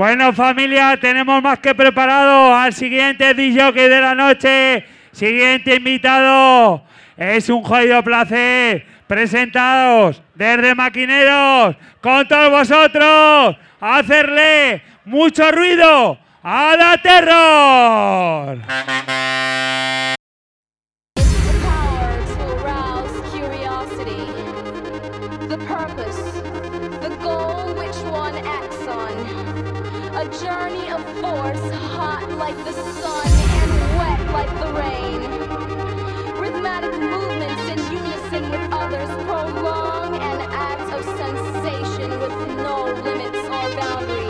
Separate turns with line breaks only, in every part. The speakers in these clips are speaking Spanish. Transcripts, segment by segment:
Bueno, familia, tenemos más que preparado al siguiente DJ de la noche. Siguiente invitado. Es un jodido placer presentados desde Maquineros con todos vosotros hacerle mucho ruido a la terror.
others prolong an act of sensation with no limits
or boundaries.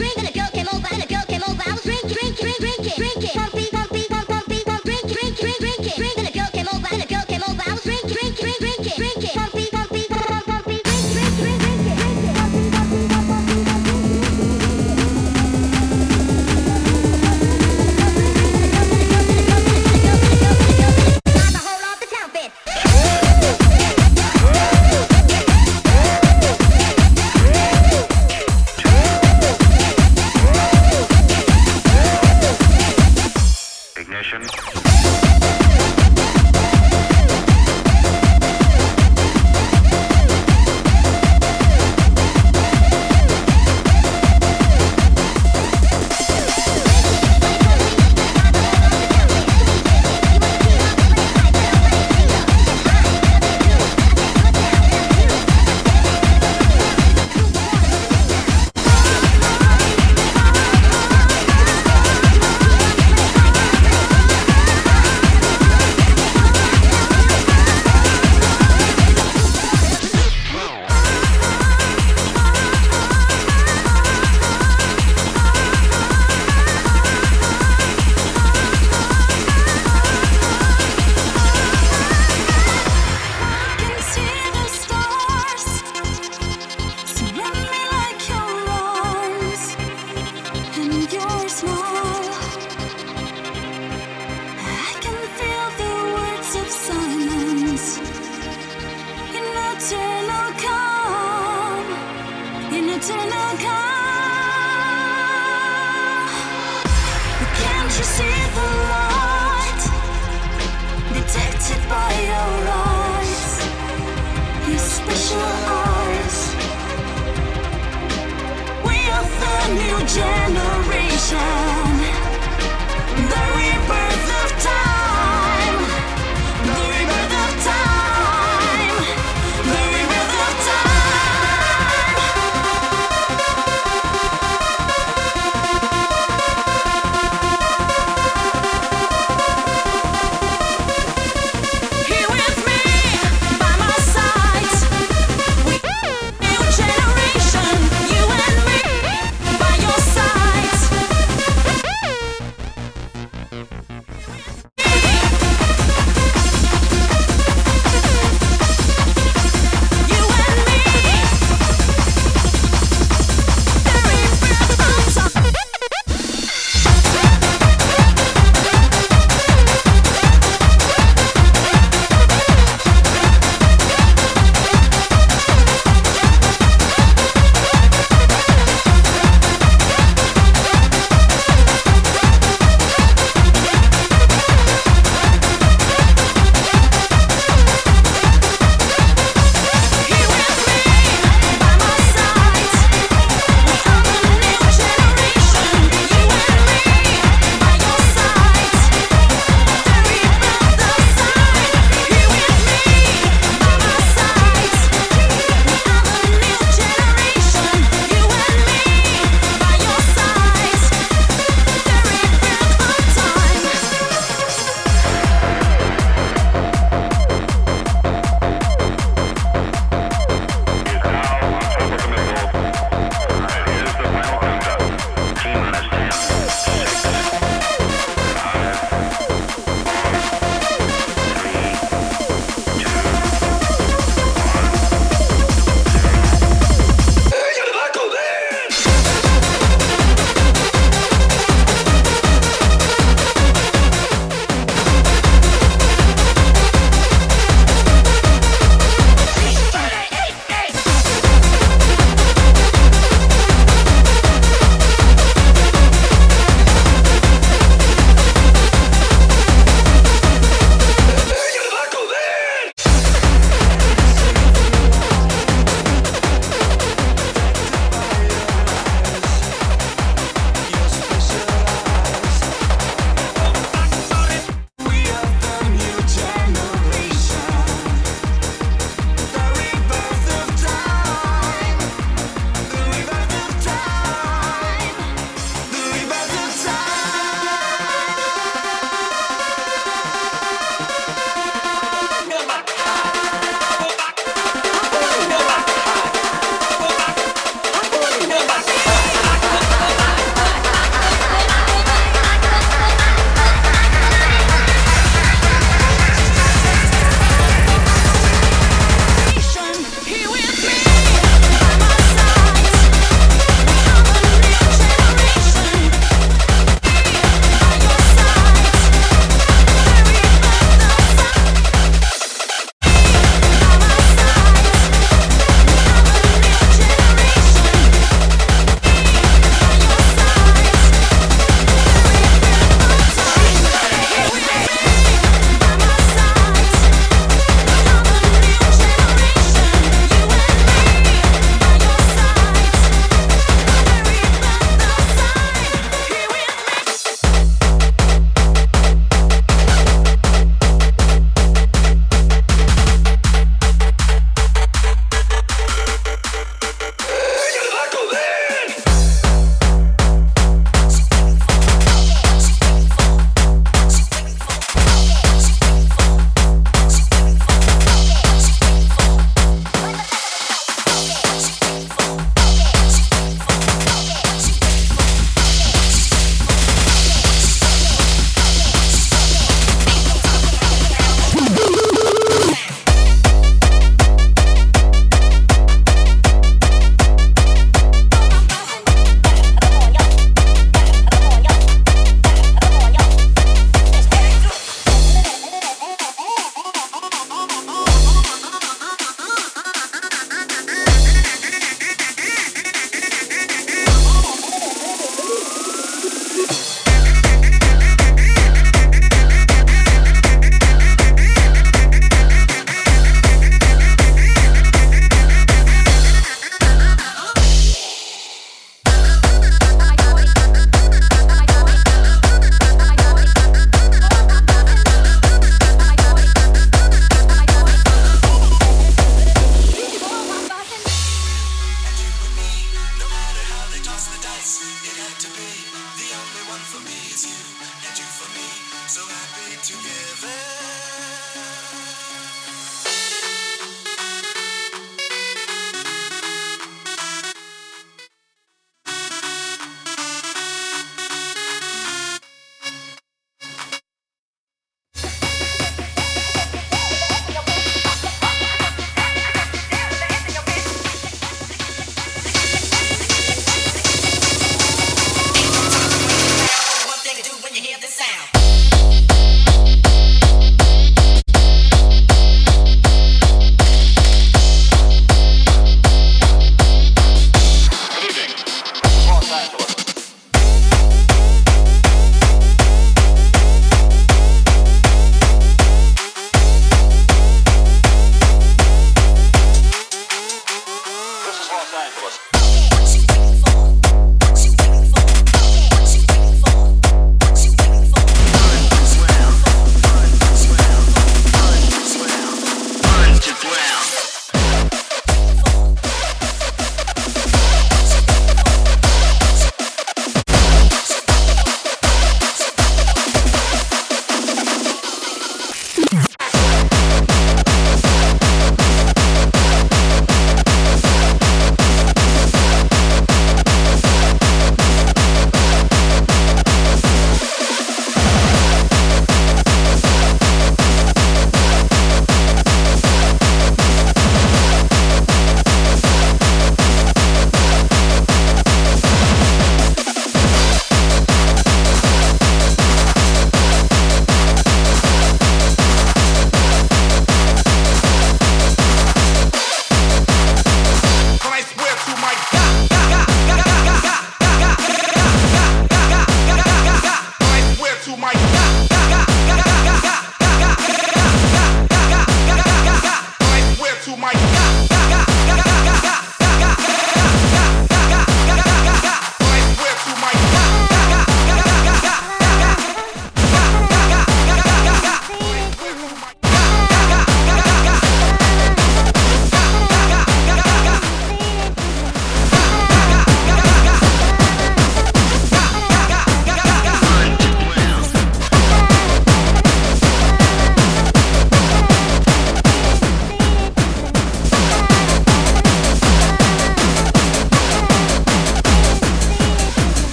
Bring it change.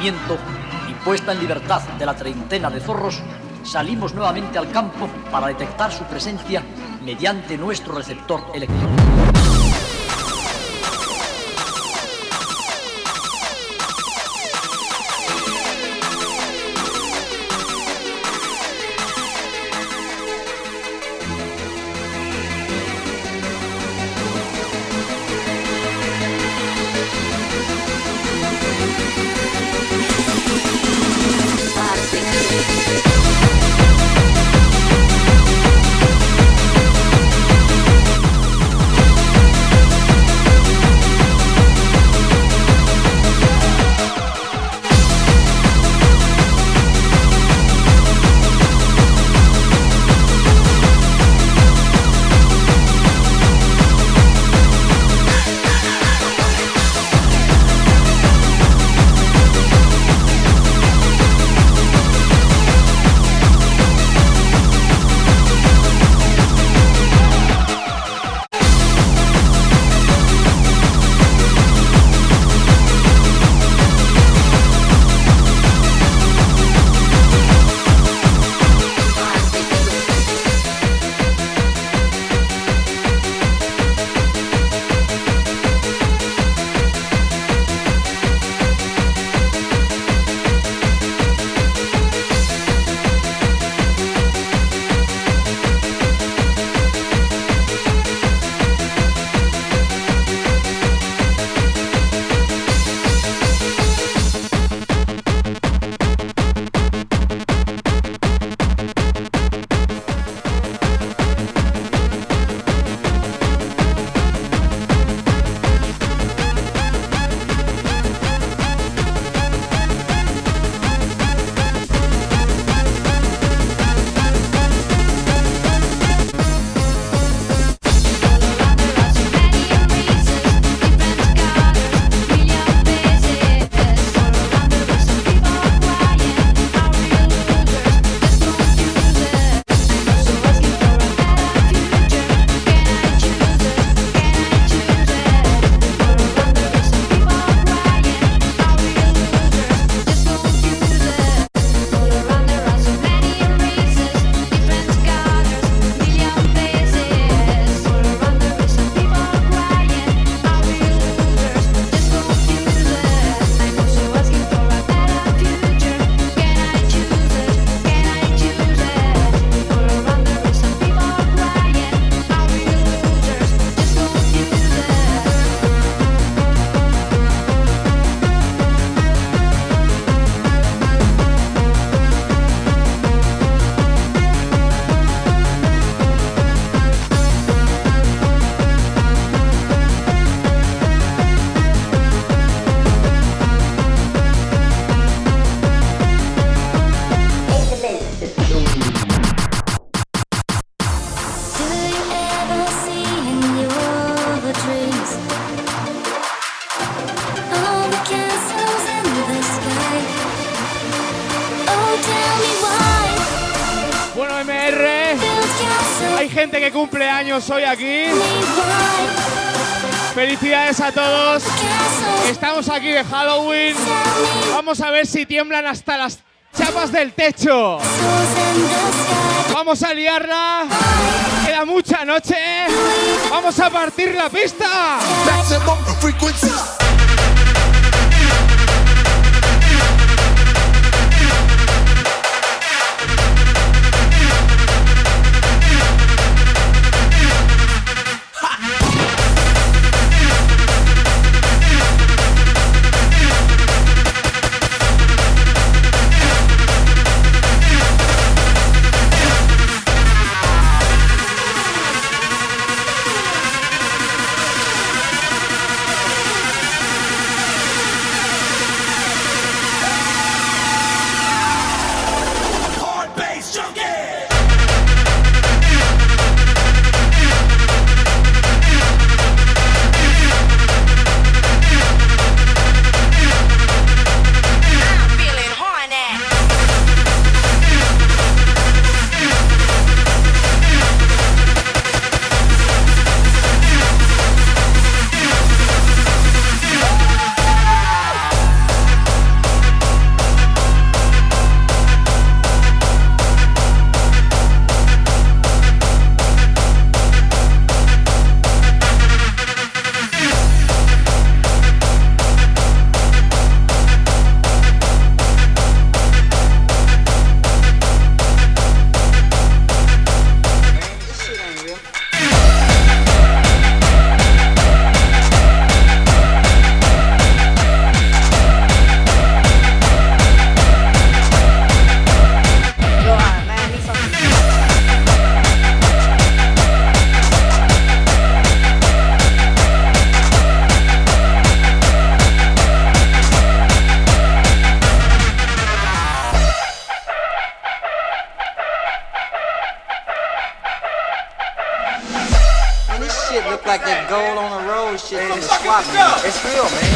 Y puesta en libertad de la treintena de zorros, salimos nuevamente al campo para detectar su presencia mediante nuestro receptor electrónico.
Soy aquí. Felicidades a todos. Estamos aquí de Halloween. Vamos a ver si tiemblan hasta las chapas del techo. Vamos a liarla. Queda mucha noche. Vamos a partir la pista.
没有，没有。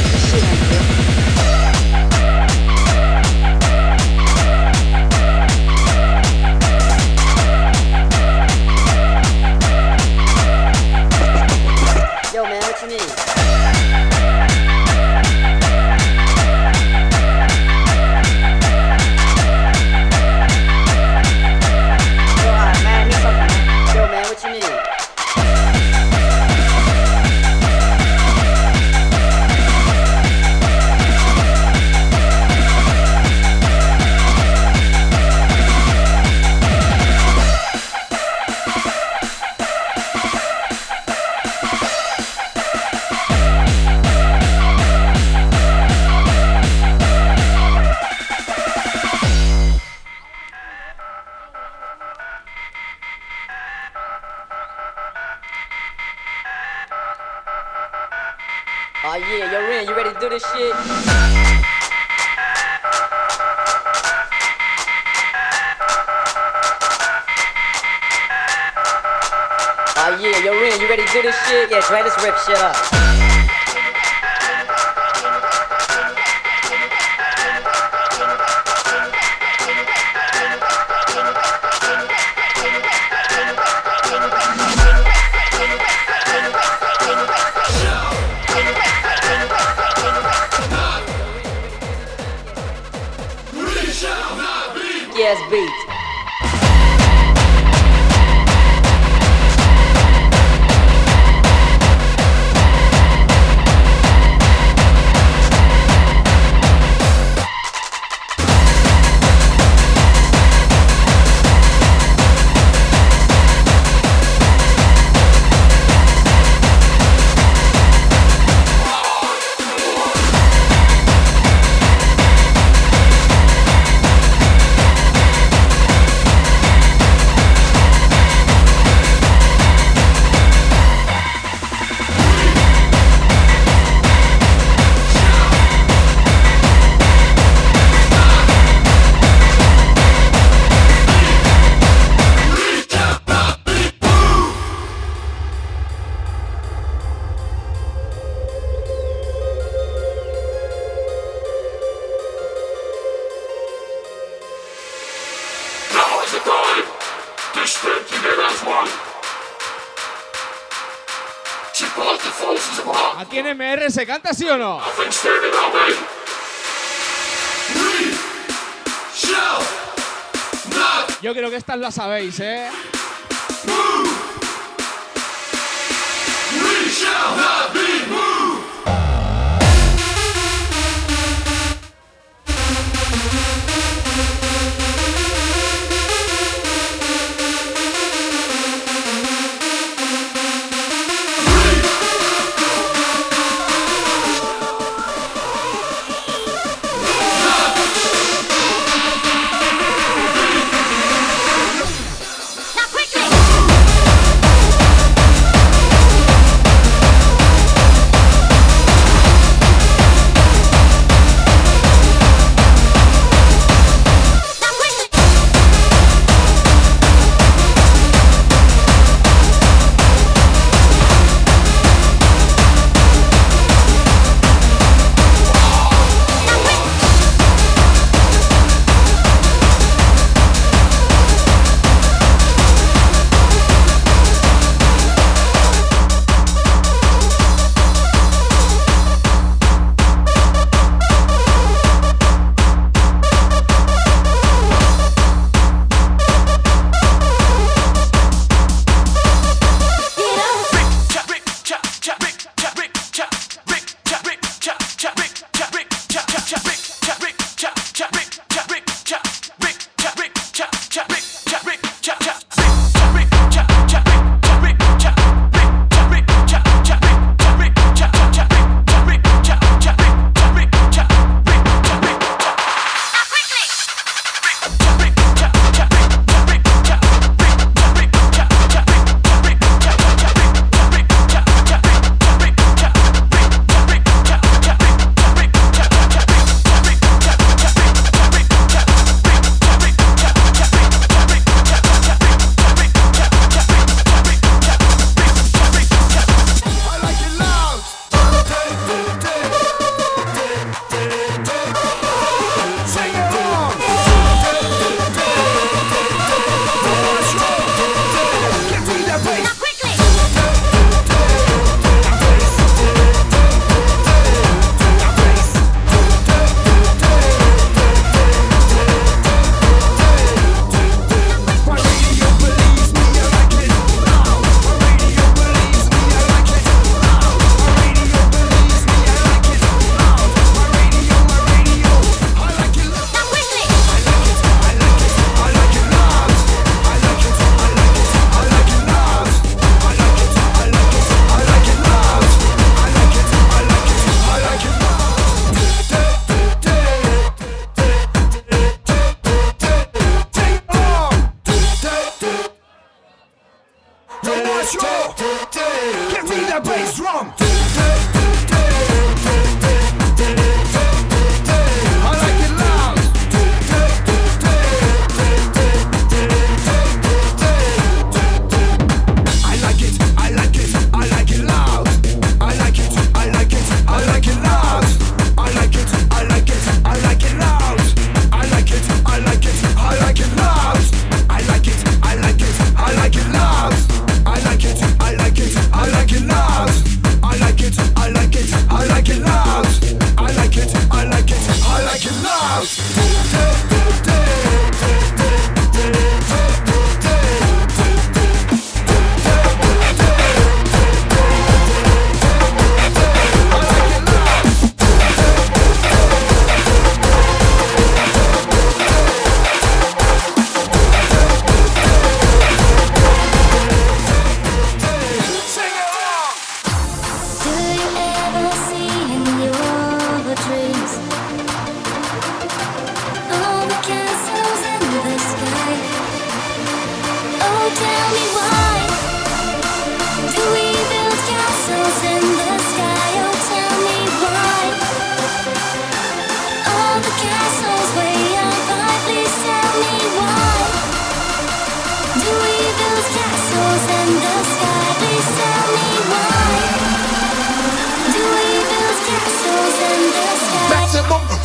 Yo
creo que estas la sabéis, ¿eh?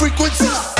frequencies.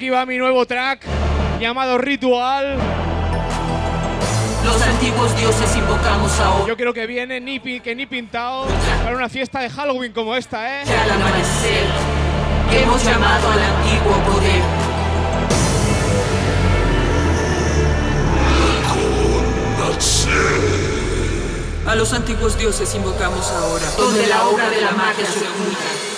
Aquí va mi nuevo track llamado Ritual.
los antiguos dioses invocamos ahora.
Yo creo que viene ni, pi- que ni pintado para una fiesta de Halloween como esta, ¿eh?
Que al amanecer hemos llamado al antiguo poder. A los antiguos dioses invocamos ahora. Donde la obra de la magia se oculta.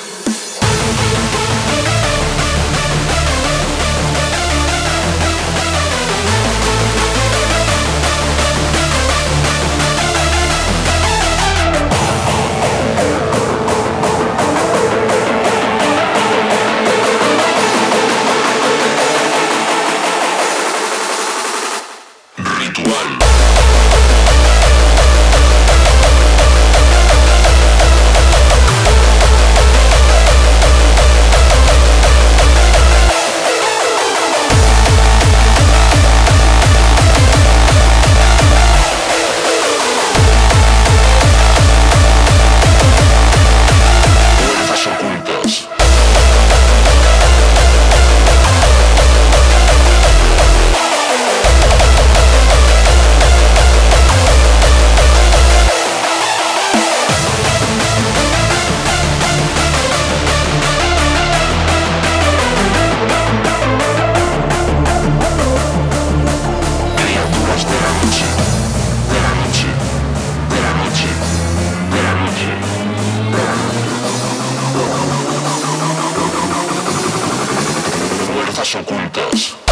Deus.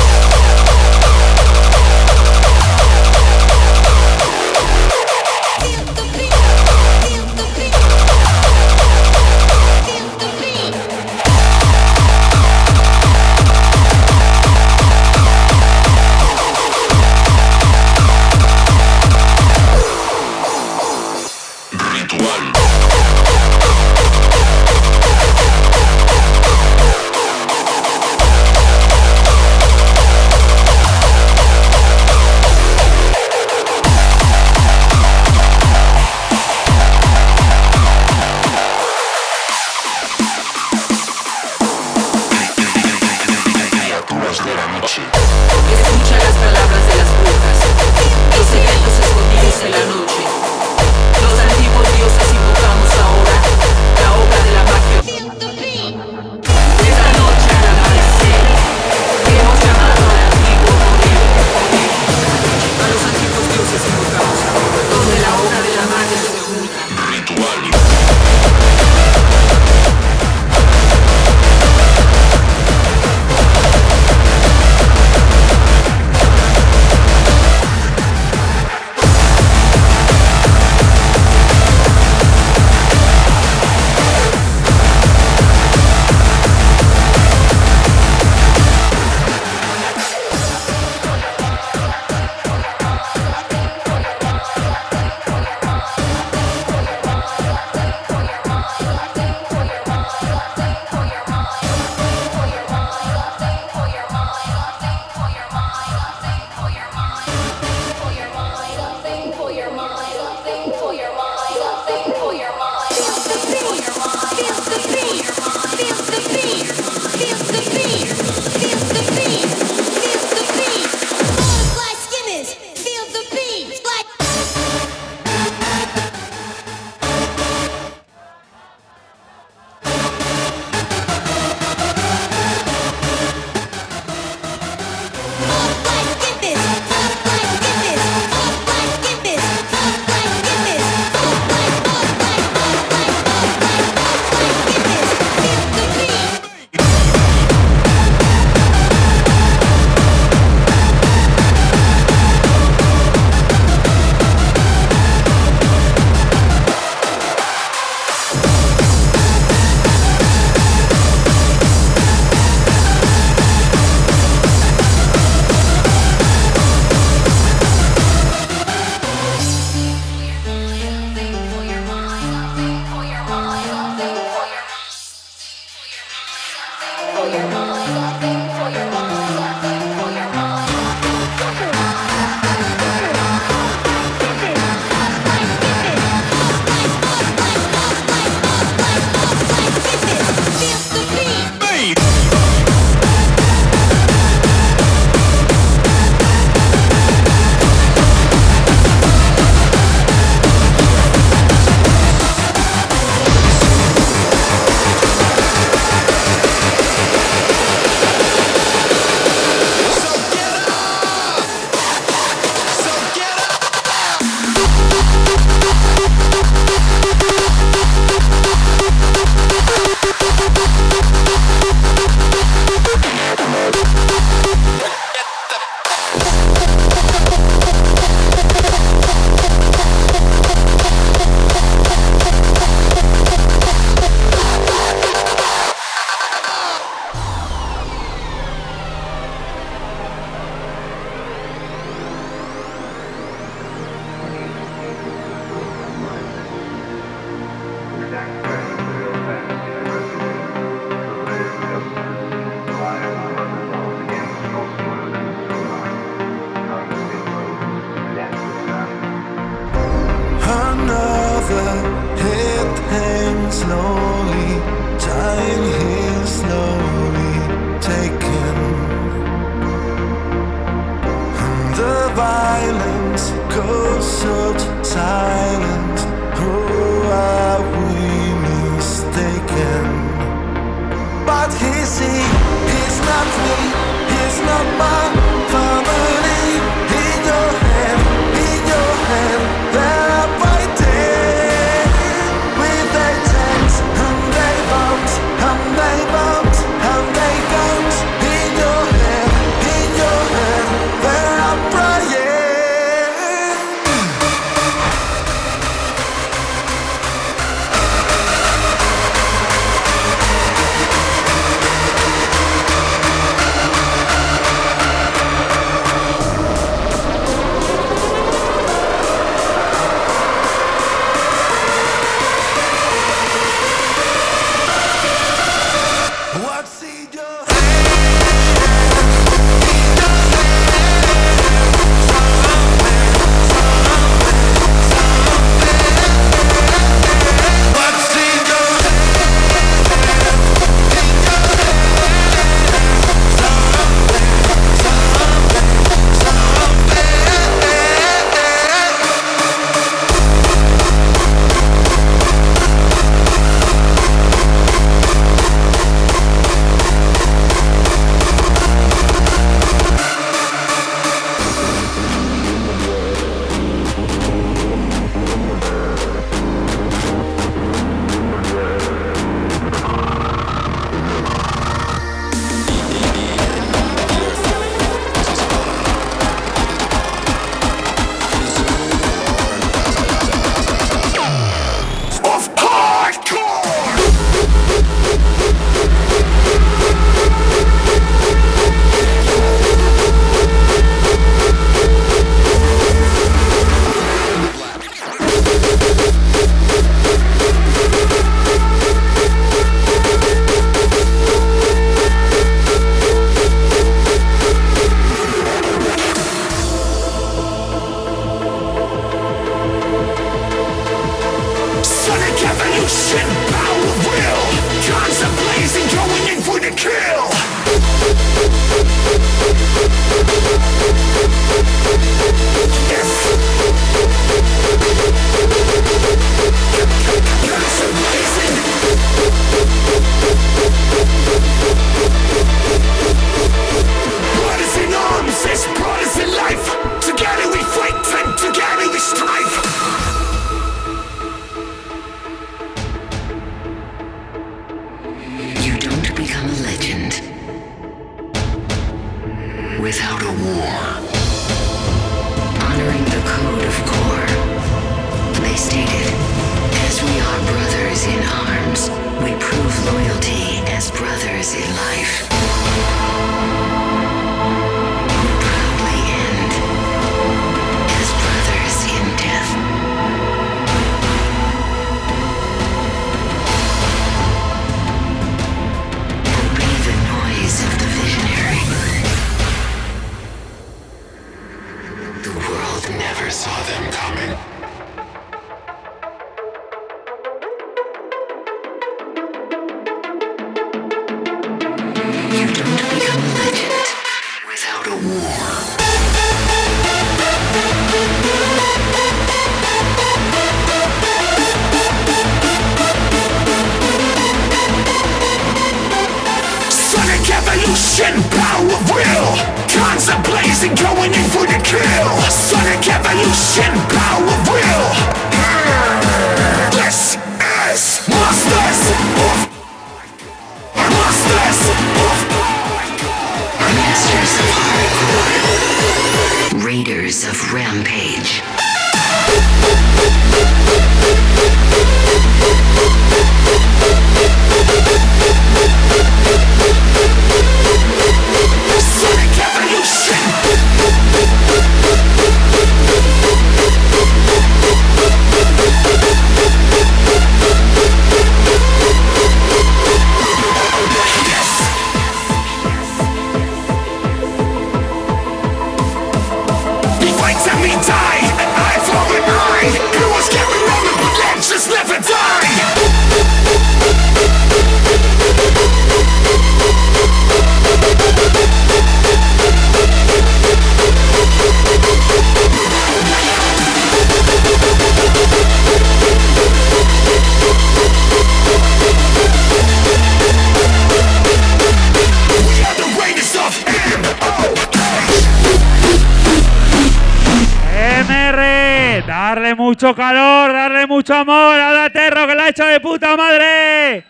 Calor, darle mucho amor a Daterro que la ha hecho de puta madre.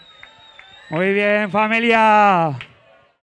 Muy bien, familia.